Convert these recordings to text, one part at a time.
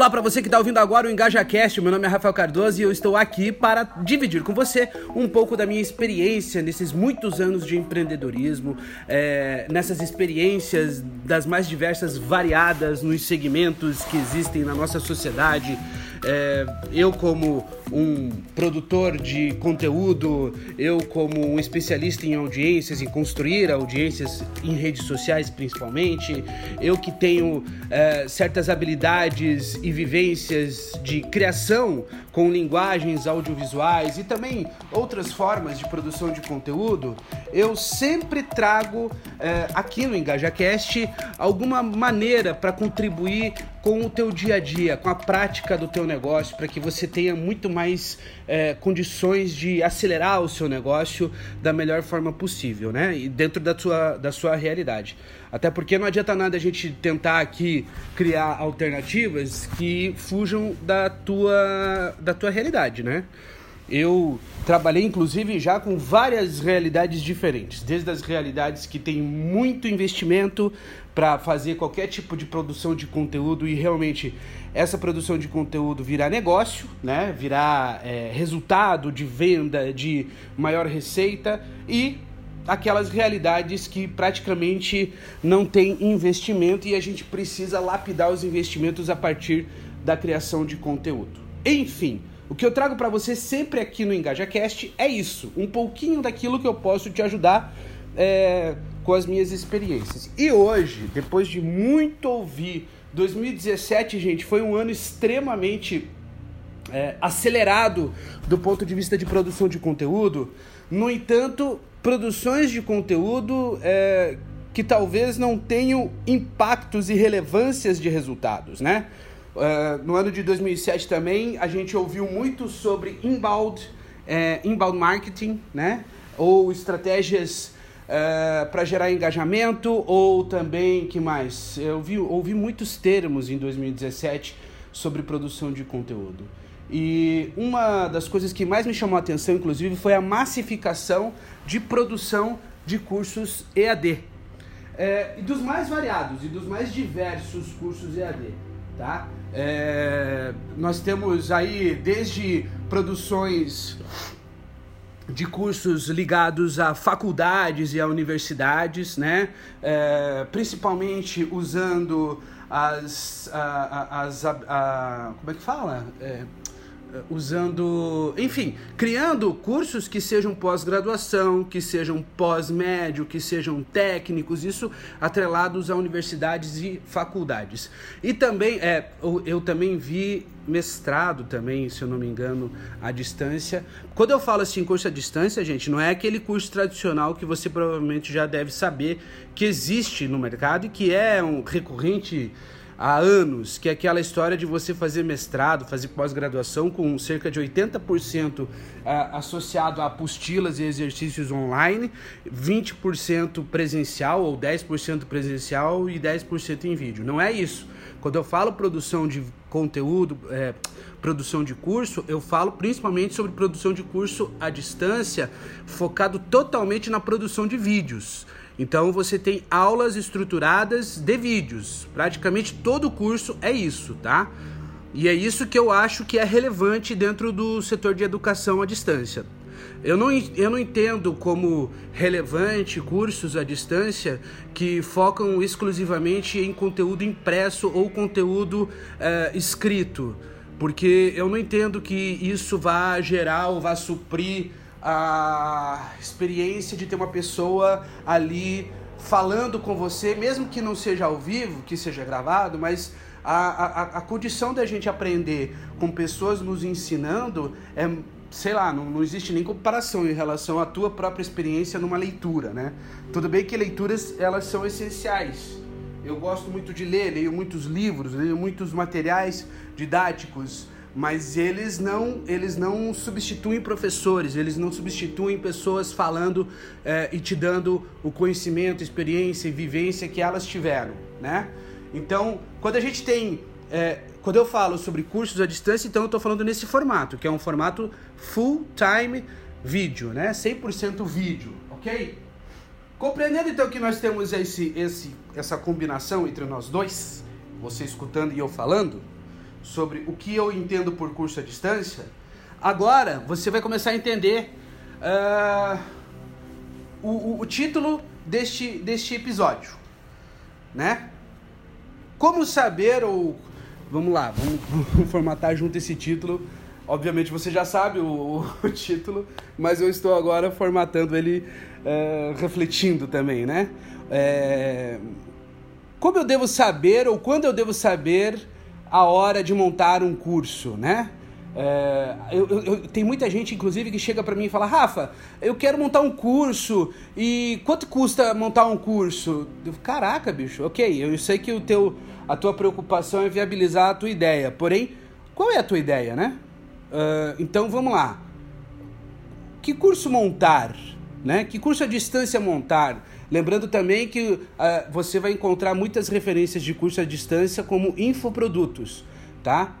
Olá para você que está ouvindo agora o EngajaCast, meu nome é Rafael Cardoso e eu estou aqui para dividir com você um pouco da minha experiência nesses muitos anos de empreendedorismo, é, nessas experiências das mais diversas, variadas nos segmentos que existem na nossa sociedade. É, eu como um produtor de conteúdo, eu como um especialista em audiências, em construir audiências em redes sociais principalmente, eu que tenho é, certas habilidades e vivências de criação com linguagens audiovisuais e também outras formas de produção de conteúdo, eu sempre trago é, aqui no EngajaCast alguma maneira para contribuir com o teu dia a dia, com a prática do teu negócio, para que você tenha muito mais é, condições de acelerar o seu negócio da melhor forma possível, né? E dentro da sua, da sua realidade. Até porque não adianta nada a gente tentar aqui criar alternativas que fujam da tua, da tua realidade, né? Eu trabalhei inclusive já com várias realidades diferentes, desde as realidades que tem muito investimento para fazer qualquer tipo de produção de conteúdo e realmente essa produção de conteúdo virar negócio, né? virar é, resultado de venda, de maior receita e aquelas realidades que praticamente não tem investimento e a gente precisa lapidar os investimentos a partir da criação de conteúdo. Enfim, o que eu trago para você sempre aqui no EngajaCast é isso, um pouquinho daquilo que eu posso te ajudar é, com as minhas experiências. E hoje, depois de muito ouvir, 2017, gente, foi um ano extremamente é, acelerado do ponto de vista de produção de conteúdo. No entanto, produções de conteúdo é, que talvez não tenham impactos e relevâncias de resultados, né? Uh, no ano de 2007 também a gente ouviu muito sobre inbound, é, inbound marketing, né? Ou estratégias uh, para gerar engajamento, ou também, que mais? Eu ouvi, ouvi muitos termos em 2017 sobre produção de conteúdo. E uma das coisas que mais me chamou a atenção, inclusive, foi a massificação de produção de cursos EAD. É, e dos mais variados e dos mais diversos cursos EAD, tá? É, nós temos aí desde produções de cursos ligados a faculdades e a universidades, né? É, principalmente usando as, a, as a, a, como é que fala? É, usando, enfim, criando cursos que sejam pós-graduação, que sejam pós-médio, que sejam técnicos, isso atrelados a universidades e faculdades. E também, é, eu, eu também vi mestrado também, se eu não me engano, à distância. Quando eu falo assim curso à distância, gente, não é aquele curso tradicional que você provavelmente já deve saber que existe no mercado e que é um recorrente há anos, que é aquela história de você fazer mestrado, fazer pós-graduação com cerca de 80% ah, associado a apostilas e exercícios online, 20% presencial ou 10% presencial e 10% em vídeo. Não é isso. Quando eu falo produção de conteúdo, é, produção de curso, eu falo principalmente sobre produção de curso à distância, focado totalmente na produção de vídeos. Então você tem aulas estruturadas de vídeos. Praticamente todo o curso é isso, tá? E é isso que eu acho que é relevante dentro do setor de educação à distância. Eu não, eu não entendo como relevante cursos à distância que focam exclusivamente em conteúdo impresso ou conteúdo é, escrito, porque eu não entendo que isso vá gerar ou vá suprir a experiência de ter uma pessoa ali falando com você, mesmo que não seja ao vivo, que seja gravado, mas a, a, a condição da gente aprender com pessoas nos ensinando é, sei lá, não, não existe nem comparação em relação à tua própria experiência numa leitura, né? Tudo bem que leituras, elas são essenciais. Eu gosto muito de ler, leio muitos livros, leio muitos materiais didáticos, mas eles não, eles não substituem professores, eles não substituem pessoas falando é, e te dando o conhecimento, experiência e vivência que elas tiveram, né? Então, quando a gente tem, é, quando eu falo sobre cursos à distância, então eu estou falando nesse formato, que é um formato full time vídeo, né? 100% vídeo, ok? Compreendendo então que nós temos esse, esse, essa combinação entre nós dois, você escutando e eu falando, sobre o que eu entendo por curso à distância, agora você vai começar a entender uh, o, o, o título deste, deste episódio, né? Como saber ou vamos lá, vamos, vamos formatar junto esse título. Obviamente você já sabe o, o, título, mas eu estou agora formatando ele, uh, refletindo também, né? É, como eu devo saber ou quando eu devo saber a hora de montar um curso, né? É, eu, eu, tem muita gente, inclusive, que chega para mim e fala: Rafa, eu quero montar um curso e quanto custa montar um curso? Eu, Caraca, bicho, ok, eu sei que o teu, a tua preocupação é viabilizar a tua ideia, porém, qual é a tua ideia, né? Uh, então vamos lá. Que curso montar? Né? Que curso à distância montar? Lembrando também que uh, você vai encontrar muitas referências de curso à distância como infoprodutos, tá?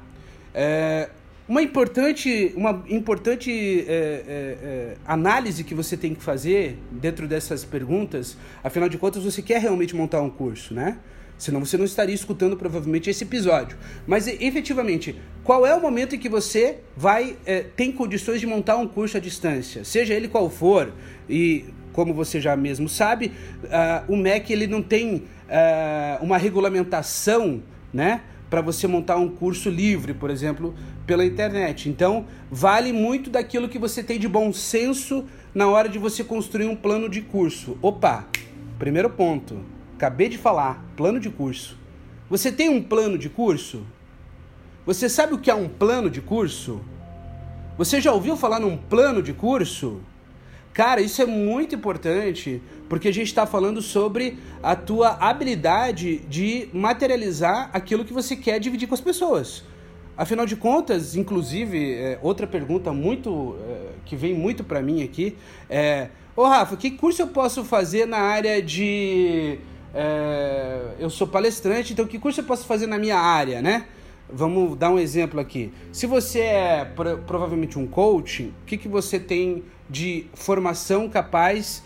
É, uma importante, uma importante é, é, é, análise que você tem que fazer dentro dessas perguntas, afinal de contas, você quer realmente montar um curso, né? Senão você não estaria escutando provavelmente esse episódio. Mas efetivamente, qual é o momento em que você vai é, tem condições de montar um curso à distância, seja ele qual for, e como você já mesmo sabe, uh, o MEC ele não tem uh, uma regulamentação, né? Para você montar um curso livre, por exemplo, pela internet. Então, vale muito daquilo que você tem de bom senso na hora de você construir um plano de curso. Opa, primeiro ponto. Acabei de falar, plano de curso. Você tem um plano de curso? Você sabe o que é um plano de curso? Você já ouviu falar num plano de curso? Cara, isso é muito importante porque a gente está falando sobre a tua habilidade de materializar aquilo que você quer dividir com as pessoas. Afinal de contas, inclusive, é, outra pergunta muito é, que vem muito para mim aqui é: Ô Rafa, que curso eu posso fazer na área de. É, eu sou palestrante, então que curso eu posso fazer na minha área, né? Vamos dar um exemplo aqui. Se você é provavelmente um coach, o que, que você tem de formação capaz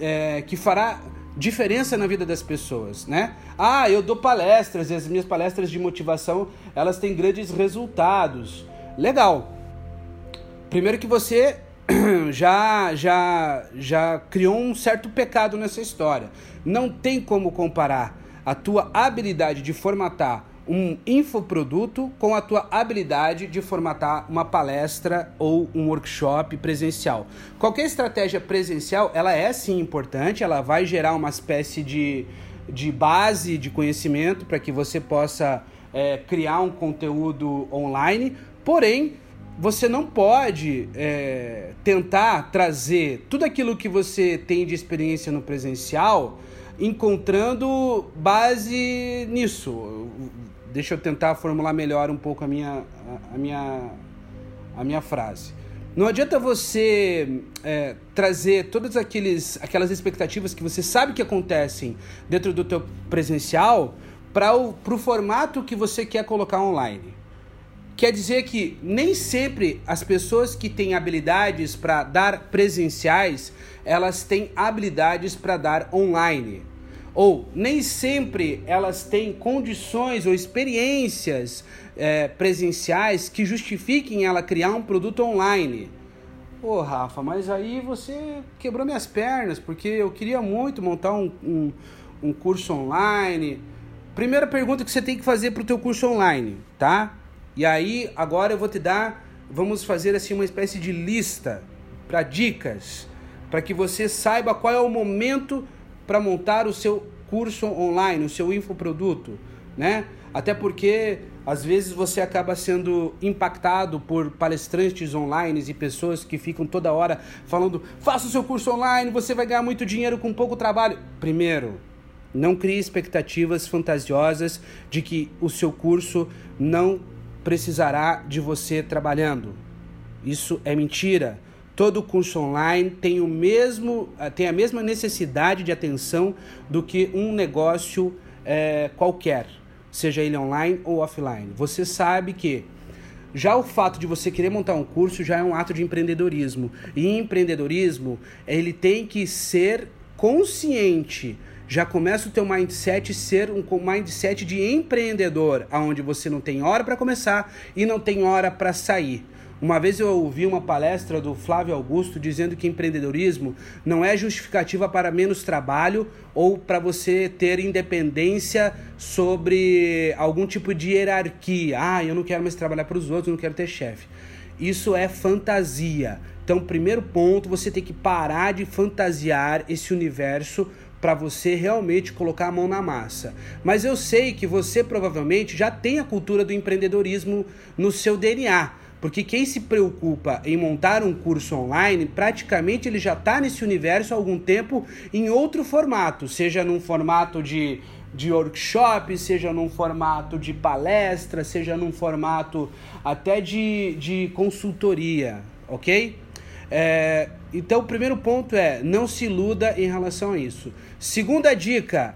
é, que fará diferença na vida das pessoas, né? Ah, eu dou palestras e as minhas palestras de motivação elas têm grandes resultados. Legal. Primeiro que você já já já criou um certo pecado nessa história. Não tem como comparar a tua habilidade de formatar um infoproduto com a tua habilidade de formatar uma palestra ou um workshop presencial. Qualquer estratégia presencial, ela é sim importante, ela vai gerar uma espécie de, de base de conhecimento para que você possa é, criar um conteúdo online, porém você não pode é, tentar trazer tudo aquilo que você tem de experiência no presencial encontrando base nisso deixa eu tentar formular melhor um pouco a minha, a, a minha, a minha frase. Não adianta você é, trazer todas aqueles, aquelas expectativas que você sabe que acontecem dentro do teu presencial para o formato que você quer colocar online. Quer dizer que nem sempre as pessoas que têm habilidades para dar presenciais, elas têm habilidades para dar online ou nem sempre elas têm condições ou experiências é, presenciais que justifiquem ela criar um produto online. Pô, Rafa, mas aí você quebrou minhas pernas, porque eu queria muito montar um, um, um curso online. Primeira pergunta que você tem que fazer para o teu curso online, tá? E aí, agora eu vou te dar, vamos fazer assim uma espécie de lista para dicas, para que você saiba qual é o momento para montar o seu curso online, o seu infoproduto, né? Até porque às vezes você acaba sendo impactado por palestrantes online e pessoas que ficam toda hora falando: faça o seu curso online, você vai ganhar muito dinheiro com pouco trabalho. Primeiro, não crie expectativas fantasiosas de que o seu curso não precisará de você trabalhando. Isso é mentira. Todo curso online tem, o mesmo, eh, tem a mesma necessidade de atenção do que um negócio é, qualquer, seja ele online ou offline. Você sabe que já o fato de você querer montar um curso já é um ato de empreendedorismo. E empreendedorismo, ele tem que ser consciente já começa o teu mindset ser um mindset de empreendedor, aonde você não tem hora para começar e não tem hora para sair. Uma vez eu ouvi uma palestra do Flávio Augusto dizendo que empreendedorismo não é justificativa para menos trabalho ou para você ter independência sobre algum tipo de hierarquia. Ah, eu não quero mais trabalhar para os outros, não quero ter chefe. Isso é fantasia. Então, primeiro ponto, você tem que parar de fantasiar esse universo para você realmente colocar a mão na massa. Mas eu sei que você provavelmente já tem a cultura do empreendedorismo no seu DNA. Porque quem se preocupa em montar um curso online, praticamente ele já está nesse universo há algum tempo em outro formato, seja num formato de, de workshop, seja num formato de palestra, seja num formato até de, de consultoria, ok? É, então, o primeiro ponto é não se iluda em relação a isso. Segunda dica,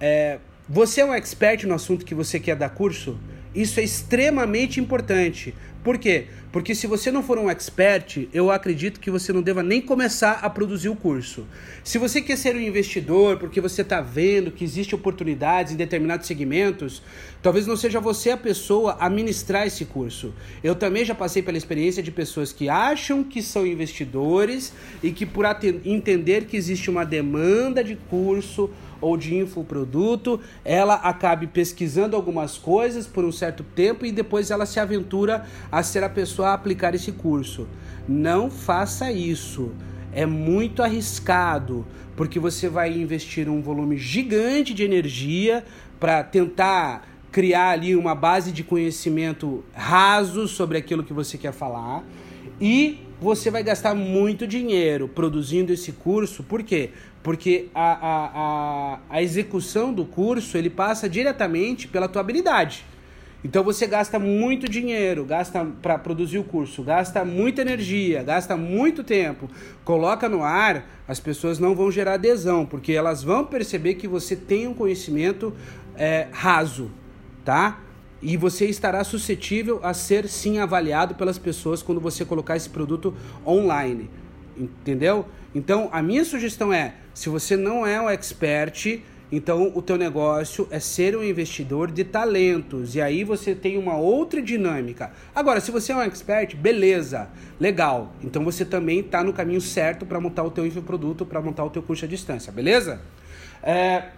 é, você é um expert no assunto que você quer dar curso? Isso é extremamente importante. Por quê? Porque se você não for um expert, eu acredito que você não deva nem começar a produzir o curso. Se você quer ser um investidor, porque você está vendo que existem oportunidades em determinados segmentos, talvez não seja você a pessoa a ministrar esse curso. Eu também já passei pela experiência de pessoas que acham que são investidores e que por entender que existe uma demanda de curso ou de infoproduto, ela acabe pesquisando algumas coisas por um certo tempo e depois ela se aventura a ser a pessoa a aplicar esse curso. Não faça isso. É muito arriscado, porque você vai investir um volume gigante de energia para tentar criar ali uma base de conhecimento raso sobre aquilo que você quer falar e você vai gastar muito dinheiro produzindo esse curso, por quê? Porque a, a, a, a execução do curso ele passa diretamente pela tua habilidade. Então você gasta muito dinheiro, gasta para produzir o curso, gasta muita energia, gasta muito tempo, coloca no ar, as pessoas não vão gerar adesão, porque elas vão perceber que você tem um conhecimento é, raso, tá? E você estará suscetível a ser sim avaliado pelas pessoas quando você colocar esse produto online. Entendeu? Então, a minha sugestão é, se você não é um expert, então o teu negócio é ser um investidor de talentos e aí você tem uma outra dinâmica. Agora, se você é um expert, beleza, legal. Então você também está no caminho certo para montar o teu infoproduto, para montar o teu curso à distância, beleza? É...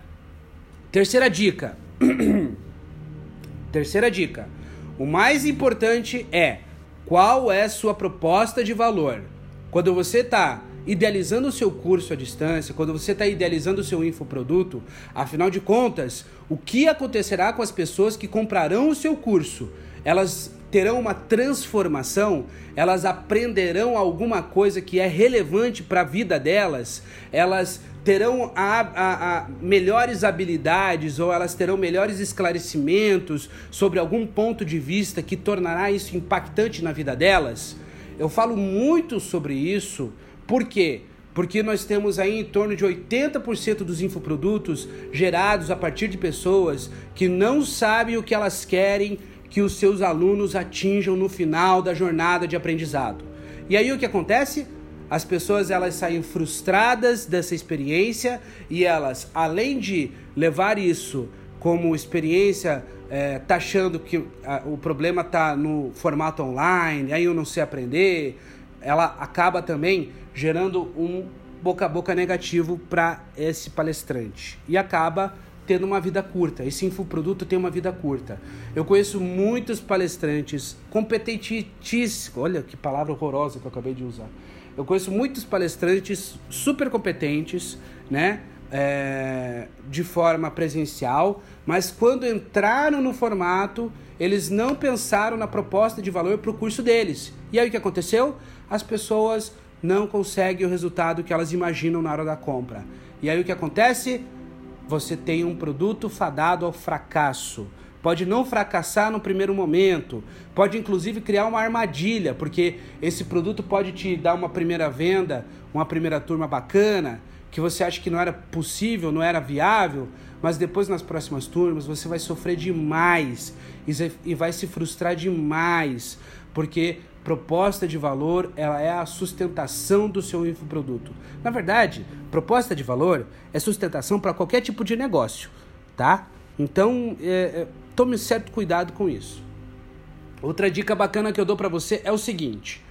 Terceira dica. Terceira dica. O mais importante é qual é sua proposta de valor. Quando você está idealizando o seu curso à distância, quando você está idealizando o seu infoproduto, afinal de contas, o que acontecerá com as pessoas que comprarão o seu curso? Elas terão uma transformação, elas aprenderão alguma coisa que é relevante para a vida delas, elas terão a, a, a melhores habilidades ou elas terão melhores esclarecimentos sobre algum ponto de vista que tornará isso impactante na vida delas? Eu falo muito sobre isso, por quê? Porque nós temos aí em torno de 80% dos infoprodutos gerados a partir de pessoas que não sabem o que elas querem que os seus alunos atinjam no final da jornada de aprendizado. E aí o que acontece? As pessoas elas saem frustradas dessa experiência e elas, além de levar isso como experiência, é, tá achando que a, o problema tá no formato online, aí eu não sei aprender, ela acaba também gerando um boca a boca negativo para esse palestrante e acaba tendo uma vida curta. Esse infoproduto tem uma vida curta. Eu conheço muitos palestrantes competentíssimos. Olha que palavra horrorosa que eu acabei de usar eu conheço muitos palestrantes super competentes, né? É, de forma presencial, mas quando entraram no formato, eles não pensaram na proposta de valor para o curso deles. E aí o que aconteceu? As pessoas não conseguem o resultado que elas imaginam na hora da compra. E aí o que acontece? Você tem um produto fadado ao fracasso pode não fracassar no primeiro momento, pode inclusive criar uma armadilha, porque esse produto pode te dar uma primeira venda, uma primeira turma bacana, que você acha que não era possível, não era viável, mas depois nas próximas turmas você vai sofrer demais e vai se frustrar demais, porque proposta de valor ela é a sustentação do seu infoproduto. Na verdade, proposta de valor é sustentação para qualquer tipo de negócio, tá? Então, é, é, tome certo cuidado com isso. Outra dica bacana que eu dou para você é o seguinte: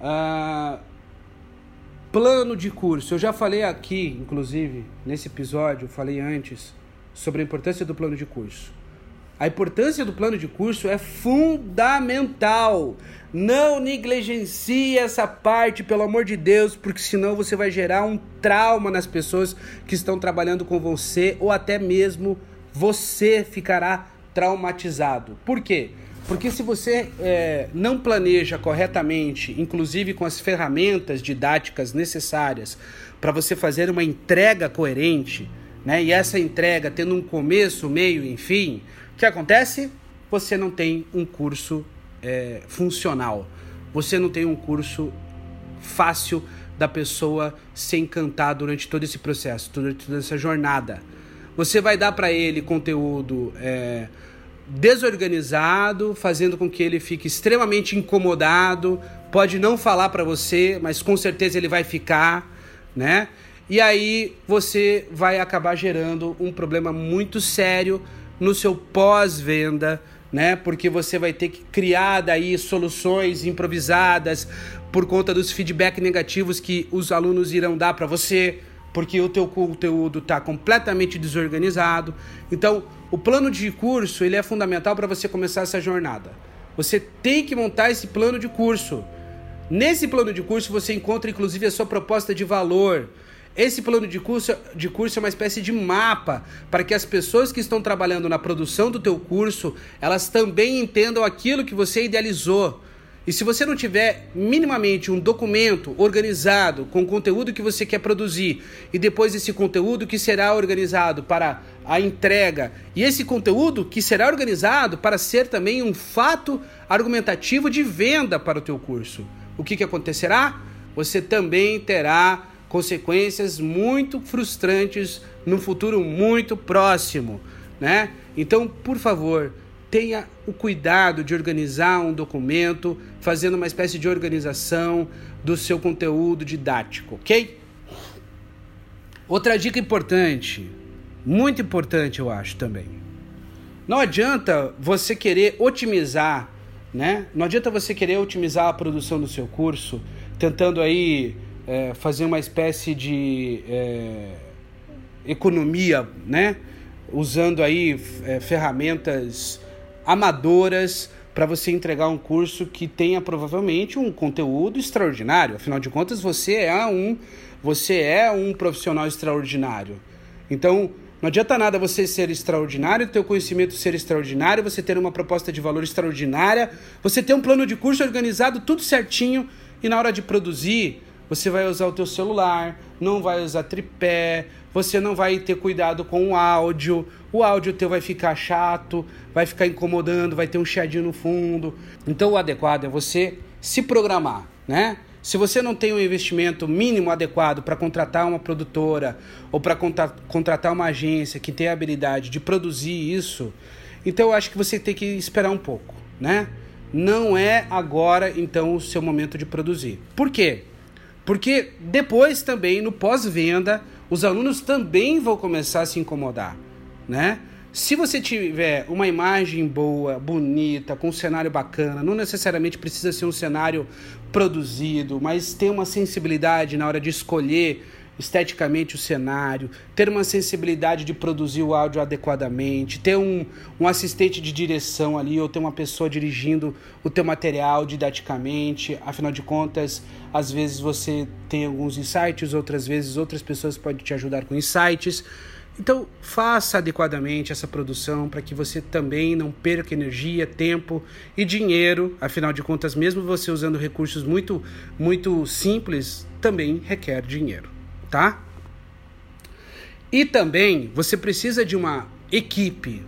uh, plano de curso. Eu já falei aqui, inclusive, nesse episódio, falei antes sobre a importância do plano de curso. A importância do plano de curso é fundamental. Não negligencie essa parte, pelo amor de Deus, porque senão você vai gerar um trauma nas pessoas que estão trabalhando com você ou até mesmo você ficará traumatizado. Por quê? Porque se você é, não planeja corretamente, inclusive com as ferramentas didáticas necessárias para você fazer uma entrega coerente, né? E essa entrega tendo um começo, meio e fim, o que acontece? Você não tem um curso é, funcional. Você não tem um curso fácil da pessoa se encantar durante todo esse processo, durante toda essa jornada. Você vai dar para ele conteúdo é, desorganizado, fazendo com que ele fique extremamente incomodado. Pode não falar para você, mas com certeza ele vai ficar, né? E aí você vai acabar gerando um problema muito sério no seu pós-venda, né? Porque você vai ter que criar daí soluções improvisadas por conta dos feedback negativos que os alunos irão dar para você, porque o teu conteúdo está completamente desorganizado. Então, o plano de curso ele é fundamental para você começar essa jornada. Você tem que montar esse plano de curso. Nesse plano de curso você encontra inclusive a sua proposta de valor esse plano de curso, de curso é uma espécie de mapa para que as pessoas que estão trabalhando na produção do teu curso, elas também entendam aquilo que você idealizou. E se você não tiver minimamente um documento organizado com o conteúdo que você quer produzir e depois esse conteúdo que será organizado para a entrega e esse conteúdo que será organizado para ser também um fato argumentativo de venda para o teu curso, o que, que acontecerá? Você também terá consequências muito frustrantes no futuro muito próximo, né? Então, por favor, tenha o cuidado de organizar um documento, fazendo uma espécie de organização do seu conteúdo didático, ok? Outra dica importante, muito importante eu acho também. Não adianta você querer otimizar, né? Não adianta você querer otimizar a produção do seu curso, tentando aí é, fazer uma espécie de é, economia, né? Usando aí é, ferramentas amadoras para você entregar um curso que tenha provavelmente um conteúdo extraordinário. Afinal de contas, você é um você é um profissional extraordinário. Então, não adianta nada você ser extraordinário, ter o conhecimento ser extraordinário, você ter uma proposta de valor extraordinária, você ter um plano de curso organizado, tudo certinho, e na hora de produzir, você vai usar o teu celular, não vai usar tripé, você não vai ter cuidado com o áudio, o áudio teu vai ficar chato, vai ficar incomodando, vai ter um chiadinho no fundo. Então o adequado é você se programar, né? Se você não tem um investimento mínimo adequado para contratar uma produtora ou para contratar uma agência que tem a habilidade de produzir isso, então eu acho que você tem que esperar um pouco, né? Não é agora então o seu momento de produzir. Por quê? Porque depois também, no pós-venda, os alunos também vão começar a se incomodar, né? Se você tiver uma imagem boa, bonita, com um cenário bacana, não necessariamente precisa ser um cenário produzido, mas ter uma sensibilidade na hora de escolher esteticamente o cenário, ter uma sensibilidade de produzir o áudio adequadamente, ter um, um assistente de direção ali, ou ter uma pessoa dirigindo o teu material didaticamente. Afinal de contas, às vezes você tem alguns insights, outras vezes outras pessoas podem te ajudar com insights. Então, faça adequadamente essa produção para que você também não perca energia, tempo e dinheiro. Afinal de contas, mesmo você usando recursos muito, muito simples, também requer dinheiro tá? E também você precisa de uma equipe,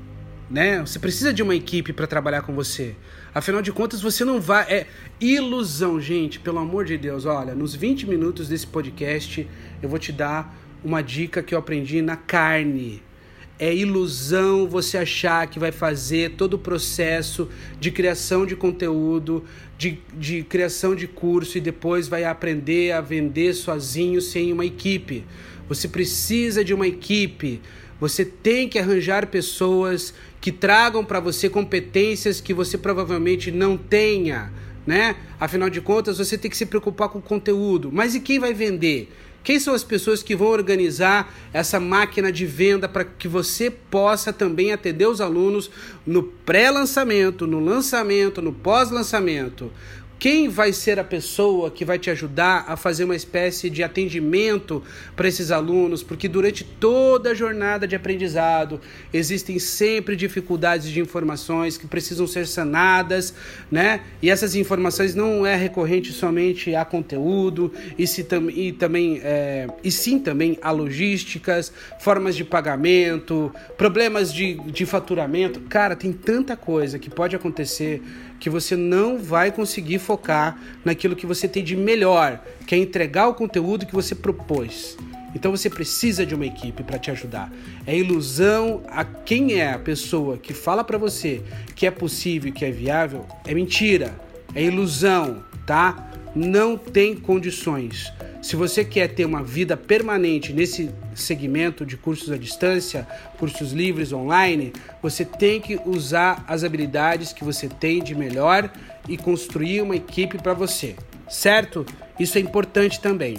né? Você precisa de uma equipe para trabalhar com você. Afinal de contas, você não vai. É ilusão, gente, pelo amor de Deus. Olha, nos 20 minutos desse podcast, eu vou te dar uma dica que eu aprendi na carne. É ilusão você achar que vai fazer todo o processo de criação de conteúdo, de, de criação de curso e depois vai aprender a vender sozinho sem uma equipe. Você precisa de uma equipe. Você tem que arranjar pessoas que tragam para você competências que você provavelmente não tenha, né? Afinal de contas, você tem que se preocupar com o conteúdo. Mas e quem vai vender? Quem são as pessoas que vão organizar essa máquina de venda para que você possa também atender os alunos no pré-lançamento, no lançamento, no pós-lançamento? Quem vai ser a pessoa que vai te ajudar a fazer uma espécie de atendimento para esses alunos? Porque durante toda a jornada de aprendizado existem sempre dificuldades de informações que precisam ser sanadas, né? E essas informações não é recorrente somente a conteúdo e, se tam e também é, e sim também a logísticas, formas de pagamento, problemas de, de faturamento. Cara, tem tanta coisa que pode acontecer que você não vai conseguir focar naquilo que você tem de melhor, que é entregar o conteúdo que você propôs. Então você precisa de uma equipe para te ajudar. É ilusão a quem é a pessoa que fala para você que é possível, que é viável, é mentira. É ilusão, tá? Não tem condições. Se você quer ter uma vida permanente nesse segmento de cursos à distância, cursos livres online, você tem que usar as habilidades que você tem de melhor e construir uma equipe para você, certo? Isso é importante também.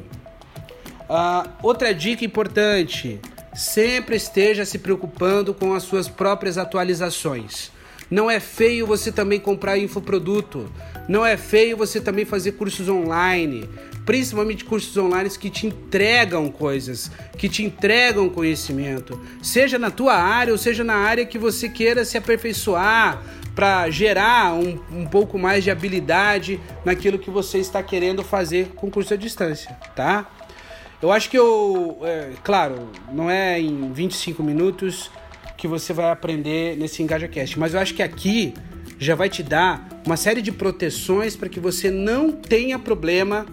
Uh, outra dica importante: sempre esteja se preocupando com as suas próprias atualizações. Não é feio você também comprar infoproduto. Não é feio você também fazer cursos online principalmente cursos online que te entregam coisas, que te entregam conhecimento, seja na tua área ou seja na área que você queira se aperfeiçoar para gerar um, um pouco mais de habilidade naquilo que você está querendo fazer com curso à distância, tá? Eu acho que eu, é, claro, não é em 25 minutos que você vai aprender nesse EngajaCast, mas eu acho que aqui já vai te dar uma série de proteções para que você não tenha problema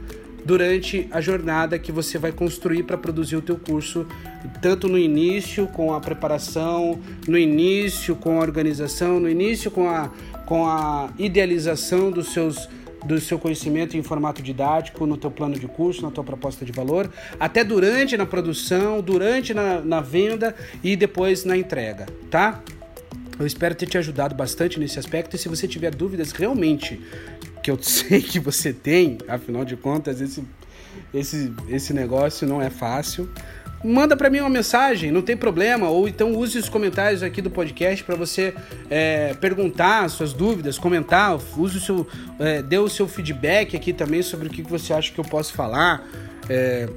durante a jornada que você vai construir para produzir o teu curso, tanto no início com a preparação, no início com a organização, no início com a, com a idealização dos seus do seu conhecimento em formato didático, no teu plano de curso, na tua proposta de valor, até durante na produção, durante na, na venda e depois na entrega, tá? Eu espero ter te ajudado bastante nesse aspecto e se você tiver dúvidas realmente que eu sei que você tem, afinal de contas, esse, esse, esse negócio não é fácil. Manda para mim uma mensagem, não tem problema, ou então use os comentários aqui do podcast para você é, perguntar suas dúvidas, comentar, use o seu, é, dê o seu feedback aqui também sobre o que você acha que eu posso falar. É,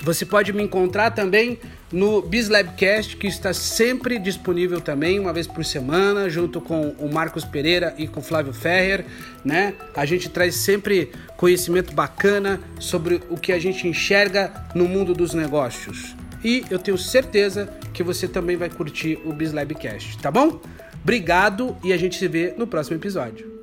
você pode me encontrar também no BizLabcast, que está sempre disponível também, uma vez por semana, junto com o Marcos Pereira e com o Flávio Ferrer, né? A gente traz sempre conhecimento bacana sobre o que a gente enxerga no mundo dos negócios. E eu tenho certeza que você também vai curtir o BizLabcast, tá bom? Obrigado e a gente se vê no próximo episódio.